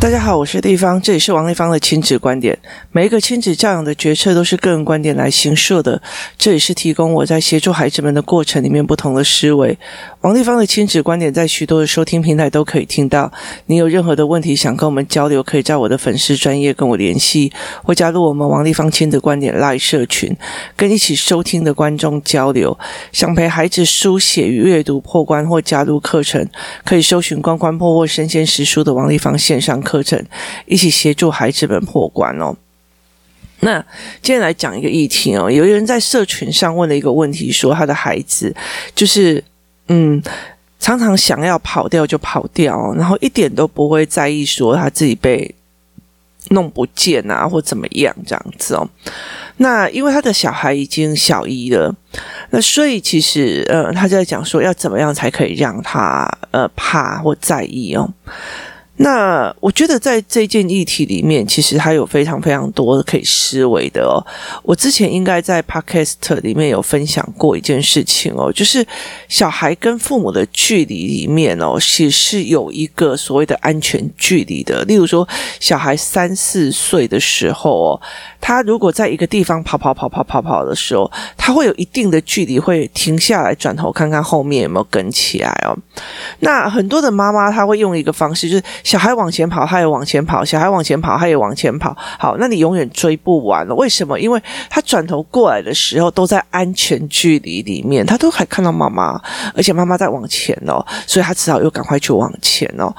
大家好，我是丽芳，这里是王丽芳的亲子观点。每一个亲子教养的决策都是个人观点来形设的，这里是提供我在协助孩子们的过程里面不同的思维。王立芳的亲子观点在许多的收听平台都可以听到。你有任何的问题想跟我们交流，可以在我的粉丝专业跟我联系，或加入我们王立芳亲子观点 Live 社群，跟一起收听的观众交流。想陪孩子书写与阅读破关或加入课程，可以搜寻关关破或身先识书的王立芳线上课程，一起协助孩子们破关哦。那今天来讲一个议题哦，有一人在社群上问了一个问题，说他的孩子就是嗯，常常想要跑掉就跑掉，然后一点都不会在意说他自己被弄不见啊或怎么样这样子哦。那因为他的小孩已经小一了，那所以其实呃，他在讲说要怎么样才可以让他呃怕或在意哦。那我觉得在这件议题里面，其实还有非常非常多可以思维的哦。我之前应该在 Podcast 里面有分享过一件事情哦，就是小孩跟父母的距离里面哦，其实是有一个所谓的安全距离的。例如说，小孩三四岁的时候哦，他如果在一个地方跑跑跑跑跑跑的时候，他会有一定的距离，会停下来转头看看后面有没有跟起来哦。那很多的妈妈她会用一个方式，就是。小孩往前跑，他也往前跑；小孩往前跑，他也往前跑。好，那你永远追不完了。为什么？因为他转头过来的时候，都在安全距离里面，他都还看到妈妈，而且妈妈在往前哦，所以他只好又赶快去往前哦。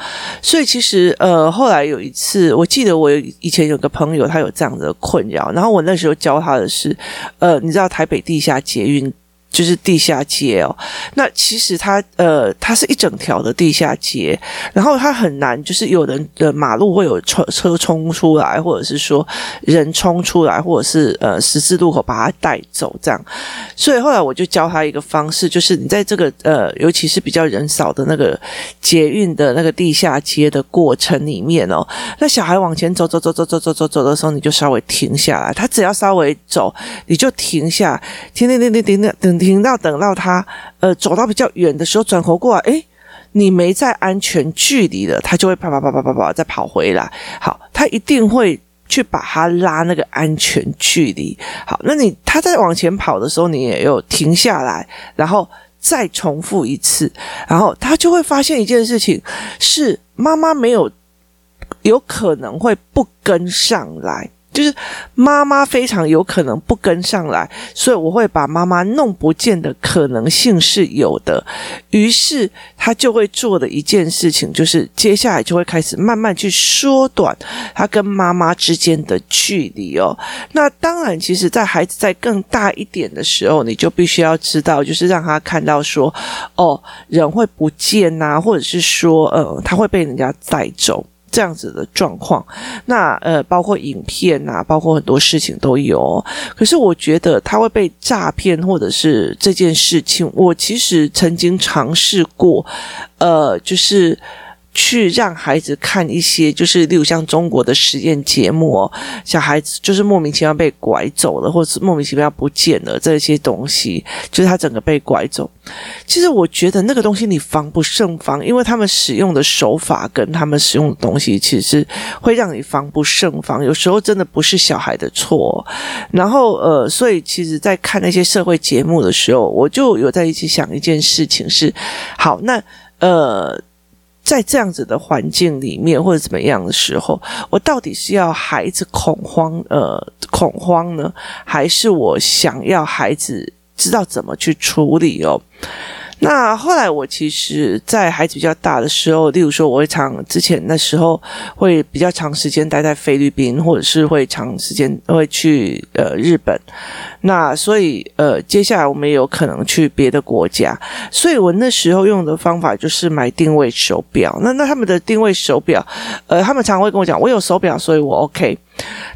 所以其实，呃，后来有一次，我记得我以前有个朋友，他有这样的困扰，然后我那时候教他的是，呃，你知道台北地下捷运。就是地下街哦，那其实它呃，它是一整条的地下街，然后它很难，就是有人的马路会有车车冲出来，或者是说人冲出来，或者是呃十字路口把它带走这样。所以后来我就教他一个方式，就是你在这个呃，尤其是比较人少的那个捷运的那个地下街的过程里面哦，那小孩往前走走走走走走走走的时候，你就稍微停下来，他只要稍微走，你就停下，停停停停停停停。到等到他呃走到比较远的时候，转头过来，诶，你没在安全距离了，他就会啪啪啪啪啪啪再跑回来。好，他一定会去把他拉那个安全距离。好，那你他在往前跑的时候，你也有停下来，然后再重复一次，然后他就会发现一件事情是妈妈没有有可能会不跟上来。就是妈妈非常有可能不跟上来，所以我会把妈妈弄不见的可能性是有的。于是他就会做的一件事情，就是接下来就会开始慢慢去缩短他跟妈妈之间的距离哦。那当然，其实，在孩子在更大一点的时候，你就必须要知道，就是让他看到说，哦，人会不见呐，或者是说，呃，他会被人家带走。这样子的状况，那呃，包括影片啊，包括很多事情都有。可是我觉得他会被诈骗，或者是这件事情，我其实曾经尝试过，呃，就是。去让孩子看一些，就是例如像中国的实验节目哦，小孩子就是莫名其妙被拐走了，或是莫名其妙不见了这些东西，就是他整个被拐走。其实我觉得那个东西你防不胜防，因为他们使用的手法跟他们使用的东西，其实会让你防不胜防。有时候真的不是小孩的错。然后呃，所以其实，在看那些社会节目的时候，我就有在一起想一件事情是：好，那呃。在这样子的环境里面，或者怎么样的时候，我到底是要孩子恐慌，呃，恐慌呢，还是我想要孩子知道怎么去处理哦？那后来，我其实，在孩子比较大的时候，例如说，我会长之前那时候会比较长时间待在菲律宾，或者是会长时间会去呃日本。那所以呃，接下来我们也有可能去别的国家。所以我那时候用的方法就是买定位手表。那那他们的定位手表，呃，他们常会跟我讲，我有手表，所以我 OK。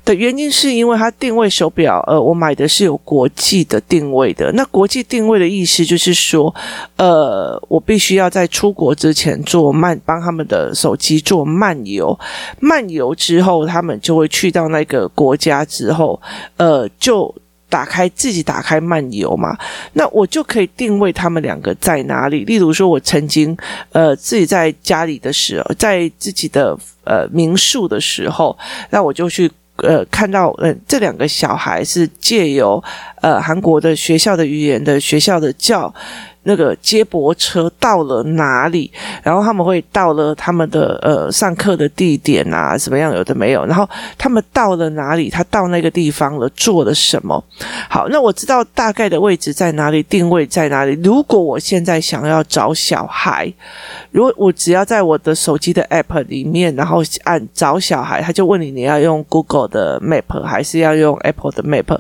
的原因是因为它定位手表，呃，我买的是有国际的定位的。那国际定位的意思就是说，呃，我必须要在出国之前做漫，帮他们的手机做漫游，漫游之后，他们就会去到那个国家之后，呃，就。打开自己打开漫游嘛，那我就可以定位他们两个在哪里。例如说，我曾经呃自己在家里的时候，在自己的呃民宿的时候，那我就去呃看到呃这两个小孩是借由呃韩国的学校的语言的学校的教。那个接驳车到了哪里？然后他们会到了他们的呃上课的地点啊，什么样有的没有。然后他们到了哪里？他到那个地方了，做了什么？好，那我知道大概的位置在哪里，定位在哪里。如果我现在想要找小孩，如果我只要在我的手机的 App 里面，然后按找小孩，他就问你你要用 Google 的 Map 还是要用 Apple 的 Map？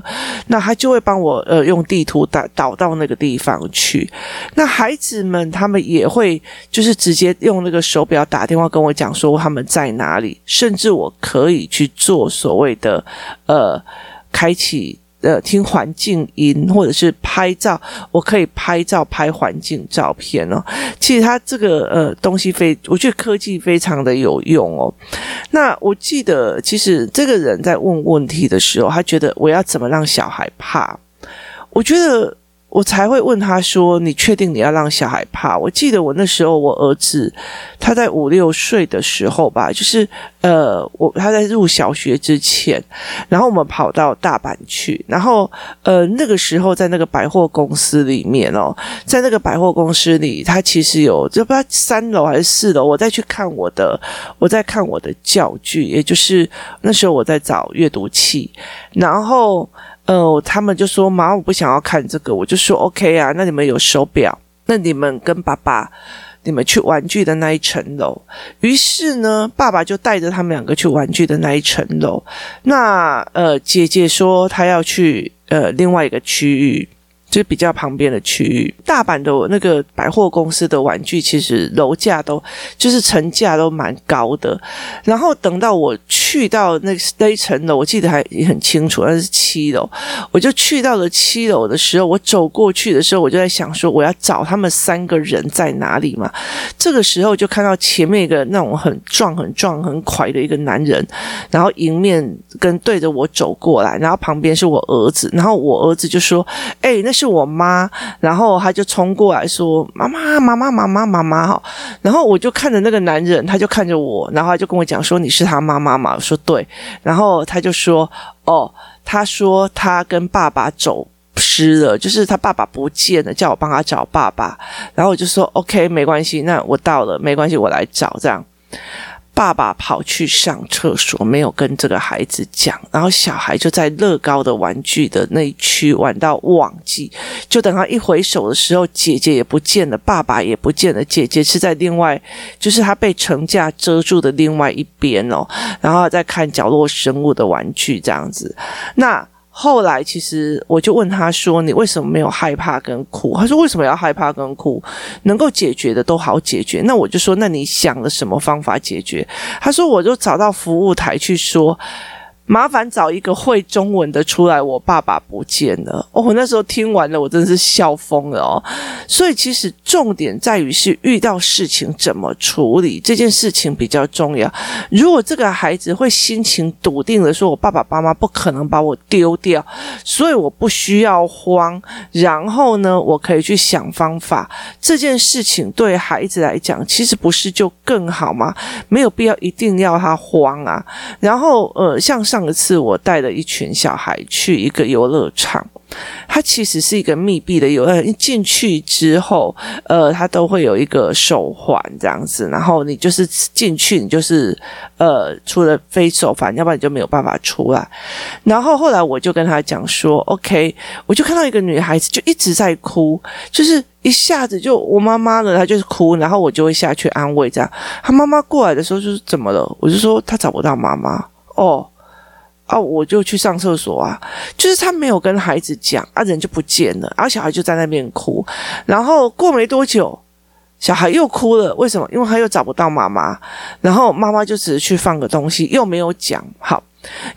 那他就会帮我呃用地图导导到那个地方去。那孩子们他们也会就是直接用那个手表打电话跟我讲说他们在哪里，甚至我可以去做所谓的呃开启呃听环境音或者是拍照，我可以拍照拍环境照片哦。其实他这个呃东西非我觉得科技非常的有用哦。那我记得其实这个人在问问题的时候，他觉得我要怎么让小孩怕？我觉得。我才会问他说：“你确定你要让小孩怕？”我记得我那时候我儿子他在五六岁的时候吧，就是呃，我他在入小学之前，然后我们跑到大阪去，然后呃那个时候在那个百货公司里面哦，在那个百货公司里，他其实有就不知道三楼还是四楼，我再去看我的，我在看我的教具，也就是那时候我在找阅读器，然后。呃，他们就说：“妈，我不想要看这个。”我就说：“OK 啊，那你们有手表，那你们跟爸爸，你们去玩具的那一层楼。”于是呢，爸爸就带着他们两个去玩具的那一层楼。那呃，姐姐说她要去呃另外一个区域。就比较旁边的区域，大阪的那个百货公司的玩具，其实楼价都就是层价都蛮高的。然后等到我去到那那一层楼，我记得还也很清楚，那是七楼。我就去到了七楼的时候，我走过去的时候，我就在想说，我要找他们三个人在哪里嘛。这个时候就看到前面一个那种很壮、很壮、很快的一个男人，然后迎面跟对着我走过来，然后旁边是我儿子，然后我儿子就说：“哎，那是。”是我妈，然后他就冲过来说：“妈妈，妈妈，妈妈，妈妈，哈！”然后我就看着那个男人，他就看着我，然后他就跟我讲说：“你是他妈妈吗？”我说：“对。”然后他就说：“哦，他说他跟爸爸走失了，就是他爸爸不见了，叫我帮他找爸爸。”然后我就说：“OK，没关系，那我到了，没关系，我来找。”这样。爸爸跑去上厕所，没有跟这个孩子讲，然后小孩就在乐高的玩具的那一区玩到忘记，就等他一回首的时候，姐姐也不见了，爸爸也不见了，姐姐是在另外，就是他被层架遮住的另外一边哦，然后在看角落生物的玩具这样子，那。后来，其实我就问他说：“你为什么没有害怕跟哭？”他说：“为什么要害怕跟哭？能够解决的都好解决。”那我就说：“那你想了什么方法解决？”他说：“我就找到服务台去说。”麻烦找一个会中文的出来，我爸爸不见了。哦，我那时候听完了，我真的是笑疯了哦。所以其实重点在于是遇到事情怎么处理，这件事情比较重要。如果这个孩子会心情笃定的说，我爸爸妈妈不可能把我丢掉，所以我不需要慌。然后呢，我可以去想方法。这件事情对孩子来讲，其实不是就更好吗？没有必要一定要他慌啊。然后呃，像。上一次我带了一群小孩去一个游乐场，它其实是一个密闭的游乐。一进去之后，呃，它都会有一个手环这样子，然后你就是进去，你就是呃，除了非手环，要不然你就没有办法出来。然后后来我就跟他讲说，OK，我就看到一个女孩子就一直在哭，就是一下子就我妈妈呢，她就是哭，然后我就会下去安慰这样。她妈妈过来的时候就是怎么了？我就说她找不到妈妈哦。啊，我就去上厕所啊，就是他没有跟孩子讲，啊，人就不见了，然后小孩就在那边哭，然后过没多久，小孩又哭了，为什么？因为他又找不到妈妈，然后妈妈就只是去放个东西，又没有讲。好，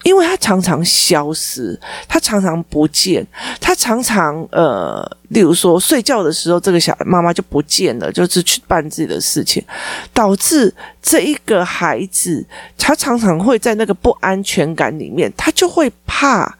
因为他常常消失，他常常不见，他常常呃，例如说睡觉的时候，这个小妈妈就不见了，就是去办自己的事情，导致这一个孩子，他常常会在那个不安全感里面，他就会怕，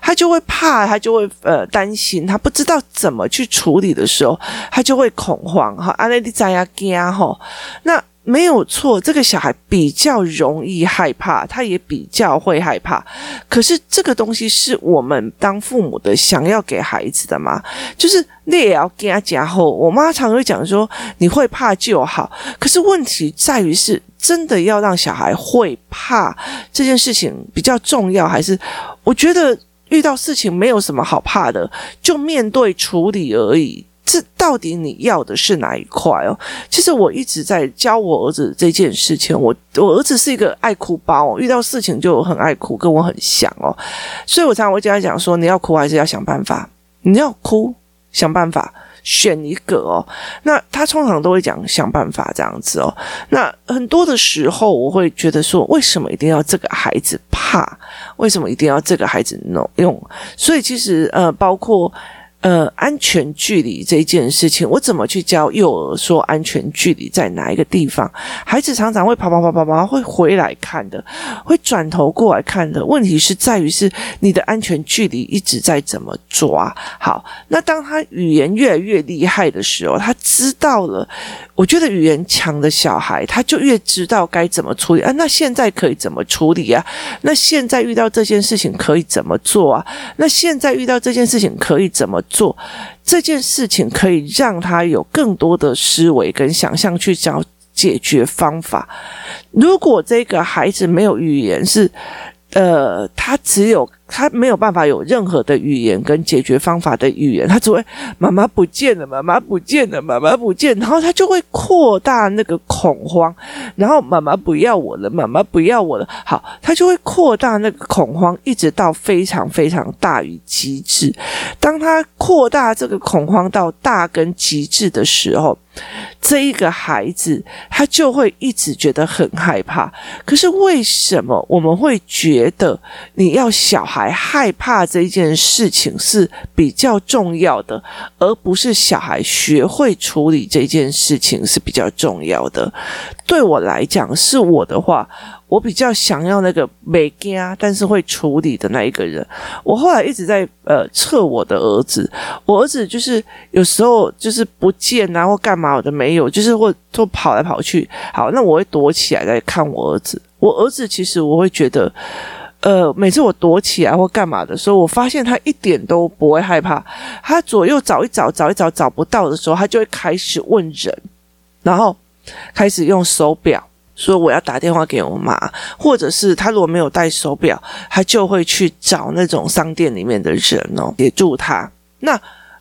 他就会怕，他就会呃担心，他不知道怎么去处理的时候，他就会恐慌哈，阿内利在亚加哈，那。没有错，这个小孩比较容易害怕，他也比较会害怕。可是这个东西是我们当父母的想要给孩子的吗？就是你也要给他讲后，我妈常会讲说，你会怕就好。可是问题在于是，真的要让小孩会怕这件事情比较重要，还是我觉得遇到事情没有什么好怕的，就面对处理而已。这到底你要的是哪一块哦？其实我一直在教我儿子这件事情。我我儿子是一个爱哭包，遇到事情就很爱哭，跟我很像哦。所以我常常会跟他讲说：你要哭还是要想办法？你要哭，想办法，选一个哦。那他通常都会讲想办法这样子哦。那很多的时候，我会觉得说：为什么一定要这个孩子怕？为什么一定要这个孩子弄用？所以其实呃，包括。呃，安全距离这件事情，我怎么去教幼儿说安全距离在哪一个地方？孩子常常会跑跑跑跑跑，会回来看的，会转头过来看的。问题是在于是你的安全距离一直在怎么抓？好，那当他语言越来越厉害的时候，他知道了。我觉得语言强的小孩，他就越知道该怎么处理啊。那现在可以怎么处理啊？那现在遇到这件事情可以怎么做啊？那现在遇到这件事情可以怎么做？这件事情可以让他有更多的思维跟想象去找解决方法。如果这个孩子没有语言，是呃，他只有。他没有办法有任何的语言跟解决方法的语言，他只会妈妈不见了，妈妈不见了，妈妈不见，然后他就会扩大那个恐慌，然后妈妈不要我了，妈妈不要我了，好，他就会扩大那个恐慌，一直到非常非常大于极致。当他扩大这个恐慌到大跟极致的时候，这一个孩子他就会一直觉得很害怕。可是为什么我们会觉得你要小孩？害怕这件事情是比较重要的，而不是小孩学会处理这件事情是比较重要的。对我来讲，是我的话，我比较想要那个没家，但是会处理的那一个人。我后来一直在呃测我的儿子，我儿子就是有时候就是不见啊，或干嘛我都没有，就是会都跑来跑去。好，那我会躲起来来看我儿子。我儿子其实我会觉得。呃，每次我躲起来或干嘛的时候，我发现他一点都不会害怕。他左右找一找，找一找找不到的时候，他就会开始问人，然后开始用手表说我要打电话给我妈，或者是他如果没有带手表，他就会去找那种商店里面的人哦，协助他。那。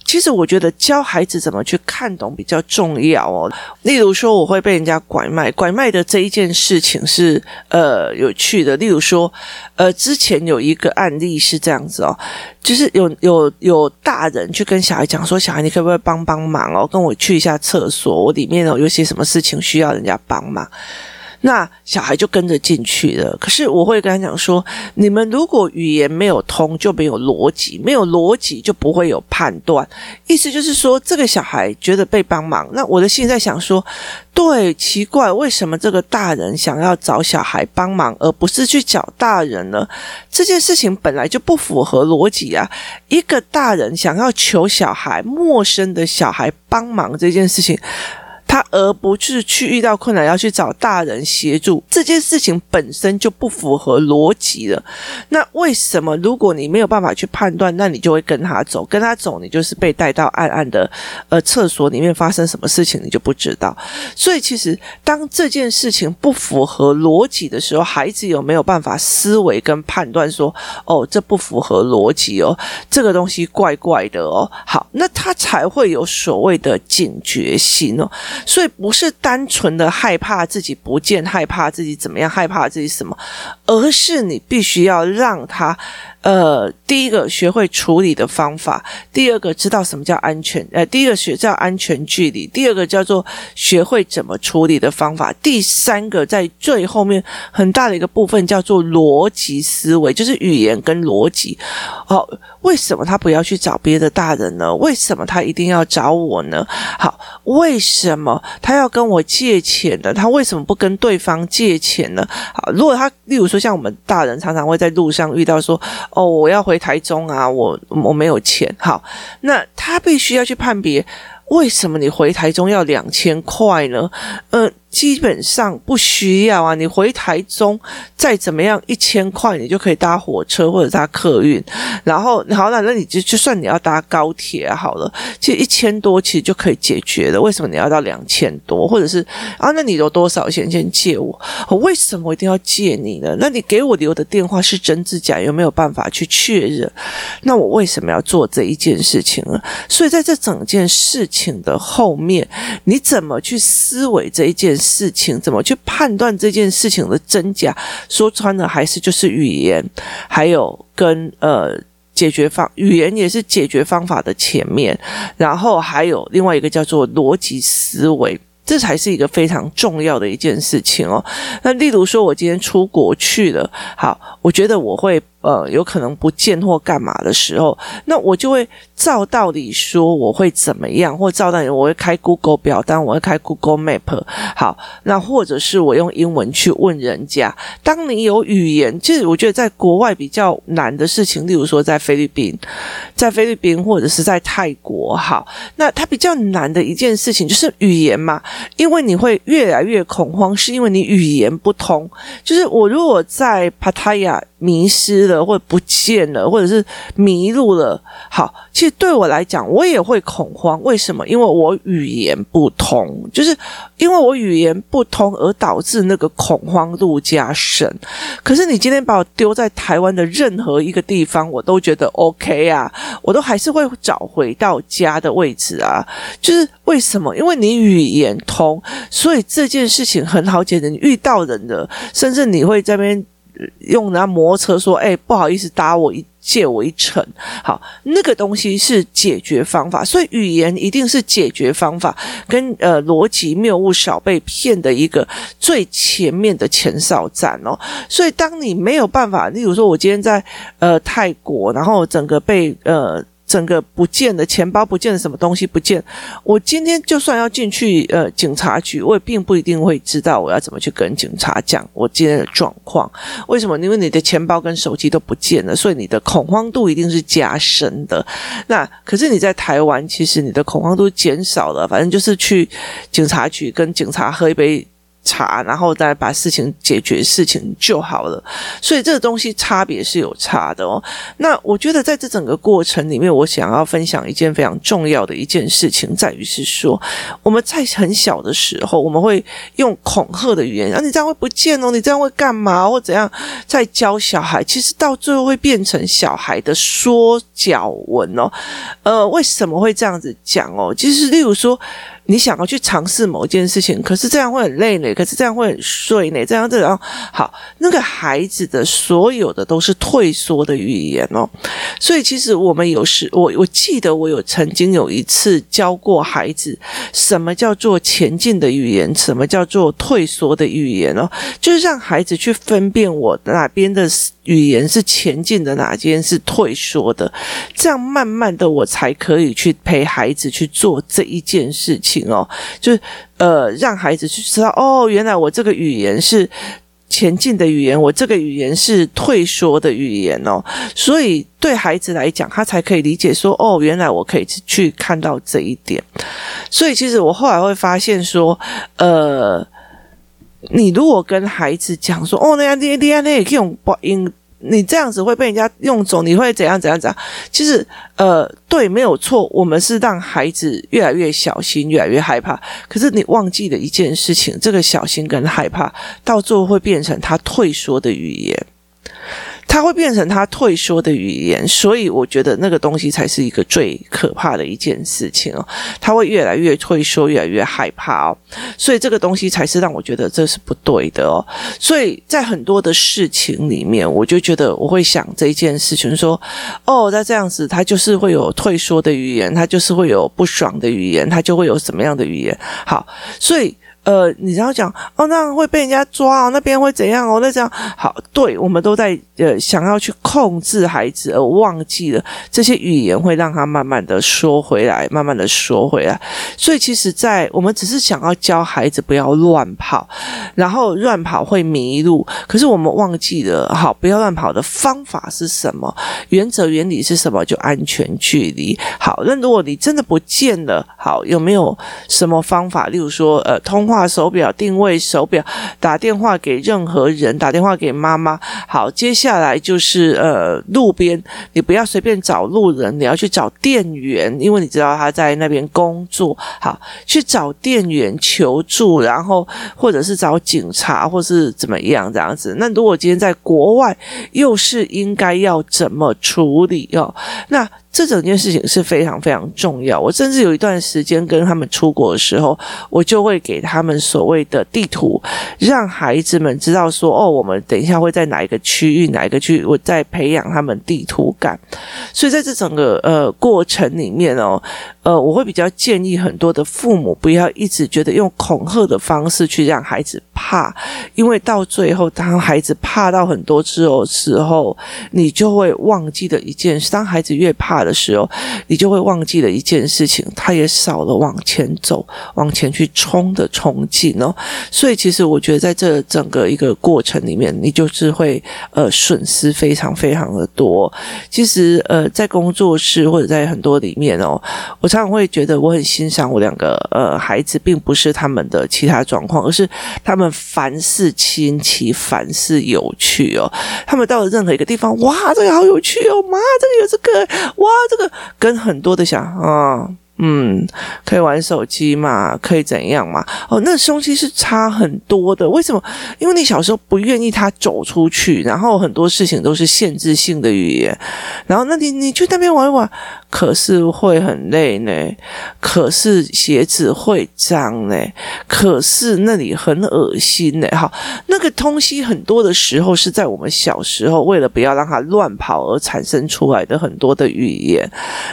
其实我觉得教孩子怎么去看懂比较重要哦。例如说，我会被人家拐卖，拐卖的这一件事情是呃有趣的。例如说，呃，之前有一个案例是这样子哦，就是有有有大人去跟小孩讲说：“小孩，你可不可以帮帮忙哦，跟我去一下厕所，我里面哦有些什么事情需要人家帮忙。”那小孩就跟着进去了。可是我会跟他讲说：你们如果语言没有通，就没有逻辑；没有逻辑，就不会有判断。意思就是说，这个小孩觉得被帮忙。那我的心在想说：对，奇怪，为什么这个大人想要找小孩帮忙，而不是去找大人呢？这件事情本来就不符合逻辑啊！一个大人想要求小孩，陌生的小孩帮忙这件事情。他而不是去遇到困难要去找大人协助，这件事情本身就不符合逻辑了。那为什么如果你没有办法去判断，那你就会跟他走，跟他走，你就是被带到暗暗的呃厕所里面发生什么事情，你就不知道。所以其实当这件事情不符合逻辑的时候，孩子有没有办法思维跟判断说，哦，这不符合逻辑哦，这个东西怪怪的哦。好，那他才会有所谓的警觉心哦。所以不是单纯的害怕自己不见，害怕自己怎么样，害怕自己什么，而是你必须要让他呃，第一个学会处理的方法，第二个知道什么叫安全，呃，第一个学叫安全距离，第二个叫做学会怎么处理的方法，第三个在最后面很大的一个部分叫做逻辑思维，就是语言跟逻辑。好，为什么他不要去找别的大人呢？为什么他一定要找我呢？好，为什么他要跟我借钱呢？他为什么不跟对方借钱呢？好，如果他，例如说像我们大人常常会在路上遇到说，哦，我要回台中啊，我我没有钱。好，那他必须要去判别，为什么你回台中要两千块呢？呃。基本上不需要啊，你回台中再怎么样一千块，你就可以搭火车或者搭客运，然后好了，那你就就算你要搭高铁好了，其实一千多其实就可以解决了。为什么你要到两千多？或者是啊，那你有多少钱先借我？我为什么一定要借你呢？那你给我留的电话是真是假？有没有办法去确认？那我为什么要做这一件事情呢？所以在这整件事情的后面，你怎么去思维这一件事？事情怎么去判断这件事情的真假？说穿了还是就是语言，还有跟呃解决方语言也是解决方法的前面，然后还有另外一个叫做逻辑思维，这才是一个非常重要的一件事情哦。那例如说，我今天出国去了，好，我觉得我会。呃，有可能不见或干嘛的时候，那我就会照道理说我会怎么样，或照道理我会开 Google 表单，我会开 Google Map。好，那或者是我用英文去问人家。当你有语言，其实我觉得在国外比较难的事情，例如说在菲律宾，在菲律宾或者是在泰国，好，那它比较难的一件事情就是语言嘛，因为你会越来越恐慌，是因为你语言不通。就是我如果在 Pattaya 迷失了，或者不见了，或者是迷路了。好，其实对我来讲，我也会恐慌。为什么？因为我语言不通，就是因为我语言不通而导致那个恐慌度加深。可是你今天把我丢在台湾的任何一个地方，我都觉得 OK 啊，我都还是会找回到家的位置啊。就是为什么？因为你语言通，所以这件事情很好解决。你遇到人的，甚至你会在那边。用那摩托车说：“哎，不好意思，搭我一借我一程。”好，那个东西是解决方法，所以语言一定是解决方法，跟呃逻辑谬误少被骗的一个最前面的前哨站哦。所以当你没有办法，例如说，我今天在呃泰国，然后整个被呃。整个不见了，钱包不见了，什么东西不见？我今天就算要进去呃警察局，我也并不一定会知道我要怎么去跟警察讲我今天的状况。为什么？因为你的钱包跟手机都不见了，所以你的恐慌度一定是加深的。那可是你在台湾，其实你的恐慌度减少了，反正就是去警察局跟警察喝一杯。查，然后再把事情解决，事情就好了。所以这个东西差别是有差的哦。那我觉得在这整个过程里面，我想要分享一件非常重要的一件事情，在于是说，我们在很小的时候，我们会用恐吓的语言，啊，你这样会不见哦，你这样会干嘛或怎样？在教小孩，其实到最后会变成小孩的说教文哦。呃，为什么会这样子讲哦？其实，例如说。你想要去尝试某件事情，可是这样会很累呢，可是这样会很睡呢，这样这样好，那个孩子的所有的都是退缩的语言哦，所以其实我们有时我我记得我有曾经有一次教过孩子，什么叫做前进的语言，什么叫做退缩的语言哦，就是让孩子去分辨我哪边的语言是前进的，哪边是退缩的，这样慢慢的我才可以去陪孩子去做这一件事情。哦，就是呃，让孩子去知道哦，原来我这个语言是前进的语言，我这个语言是退缩的语言哦，所以对孩子来讲，他才可以理解说哦，原来我可以去看到这一点。所以其实我后来会发现说，呃，你如果跟孩子讲说哦，那样那样那也可以用不应。你这样子会被人家用走，你会怎样怎样怎样？其实，呃，对，没有错，我们是让孩子越来越小心，越来越害怕。可是你忘记了一件事情，这个小心跟害怕，到最后会变成他退缩的语言。它会变成他退缩的语言，所以我觉得那个东西才是一个最可怕的一件事情哦。他会越来越退缩，越来越害怕哦，所以这个东西才是让我觉得这是不对的哦。所以在很多的事情里面，我就觉得我会想这件事情，说哦，那这样子他就是会有退缩的语言，他就是会有不爽的语言，他就会有什么样的语言？好，所以。呃，你然后讲哦，那会被人家抓哦，那边会怎样哦？那这样好，对，我们都在呃想要去控制孩子，而忘记了这些语言会让他慢慢的说回来，慢慢的说回来。所以其实，在我们只是想要教孩子不要乱跑，然后乱跑会迷路，可是我们忘记了，好，不要乱跑的方法是什么？原则原理是什么？就安全距离。好，那如果你真的不见了，好，有没有什么方法？例如说，呃，通话。手表定位手表，打电话给任何人，打电话给妈妈。好，接下来就是呃，路边你不要随便找路人，你要去找店员，因为你知道他在那边工作。好，去找店员求助，然后或者是找警察，或是怎么样这样子。那如果今天在国外，又是应该要怎么处理哦？那。这整件事情是非常非常重要。我甚至有一段时间跟他们出国的时候，我就会给他们所谓的地图，让孩子们知道说：哦，我们等一下会在哪一个区域，哪一个区域，我在培养他们地图感。所以在这整个呃过程里面哦，呃，我会比较建议很多的父母不要一直觉得用恐吓的方式去让孩子怕，因为到最后，当孩子怕到很多之后时候，你就会忘记的一件事：当孩子越怕的时候，你就会忘记了一件事情，他也少了往前走、往前去冲的冲劲哦。所以，其实我觉得在这整个一个过程里面，你就是会呃损失非常非常的多。其实呃，在工作室或者在很多里面哦，我常常会觉得我很欣赏我两个呃孩子，并不是他们的其他状况，而是他们凡事清奇，凡事有趣哦。他们到了任何一个地方，哇，这个好有趣哦，妈，这个有这个，哇。这个跟很多的想啊。嗯，可以玩手机嘛？可以怎样嘛？哦，那东西是差很多的。为什么？因为你小时候不愿意他走出去，然后很多事情都是限制性的语言。然后，那你你去那边玩一玩，可是会很累呢。可是鞋子会脏呢。可是那里很恶心呢。哈，那个东西很多的时候是在我们小时候为了不要让他乱跑而产生出来的很多的语言。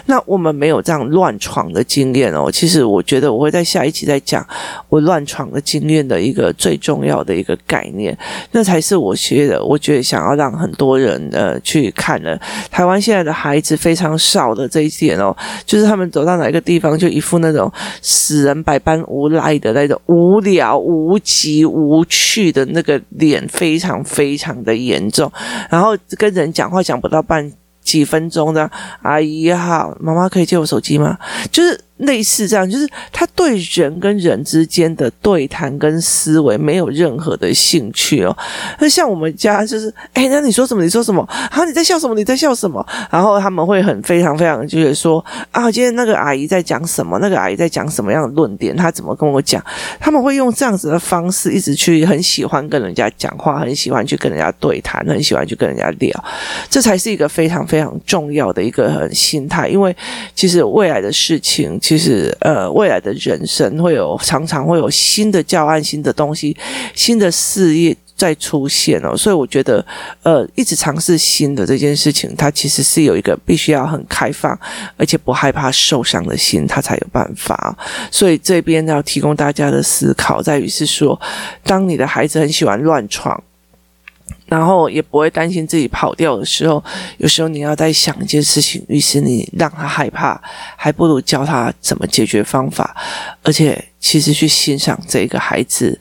那我们没有这样乱闯的经验哦，其实我觉得我会在下一期再讲我乱闯的经验的一个最重要的一个概念，那才是我学的。我觉得想要让很多人呃去看的，台湾现在的孩子非常少的这一点哦，就是他们走到哪一个地方就一副那种死人百般无赖的那种无聊无极无趣的那个脸，非常非常的严重，然后跟人讲话讲不到半几分钟的，阿姨好，妈妈可以借我手机吗？就是。类似这样，就是他对人跟人之间的对谈跟思维没有任何的兴趣哦。那像我们家就是，哎，那你说什么？你说什么？好，你在笑什么？你在笑什么？然后他们会很非常非常就是说啊，今天那个阿姨在讲什么？那个阿姨在讲什么样的论点？她怎么跟我讲？他们会用这样子的方式一直去很喜欢跟人家讲话，很喜欢去跟人家对谈，很喜欢去跟人家聊。这才是一个非常非常重要的一个很心态，因为其实未来的事情。其实，呃，未来的人生会有常常会有新的教案、新的东西、新的事业在出现哦。所以我觉得，呃，一直尝试新的这件事情，它其实是有一个必须要很开放，而且不害怕受伤的心，它才有办法。所以这边要提供大家的思考在于是说，当你的孩子很喜欢乱闯。然后也不会担心自己跑掉的时候，有时候你要在想一件事情，于是你让他害怕，还不如教他怎么解决方法，而且其实去欣赏这个孩子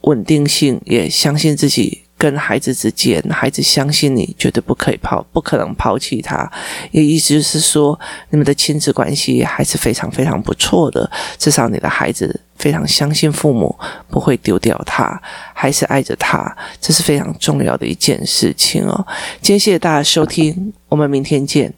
稳定性，也相信自己。跟孩子之间，孩子相信你绝对不可以抛，不可能抛弃他。也意思就是说，你们的亲子关系还是非常非常不错的。至少你的孩子非常相信父母不会丢掉他，还是爱着他，这是非常重要的一件事情哦。今天谢谢大家收听，我们明天见。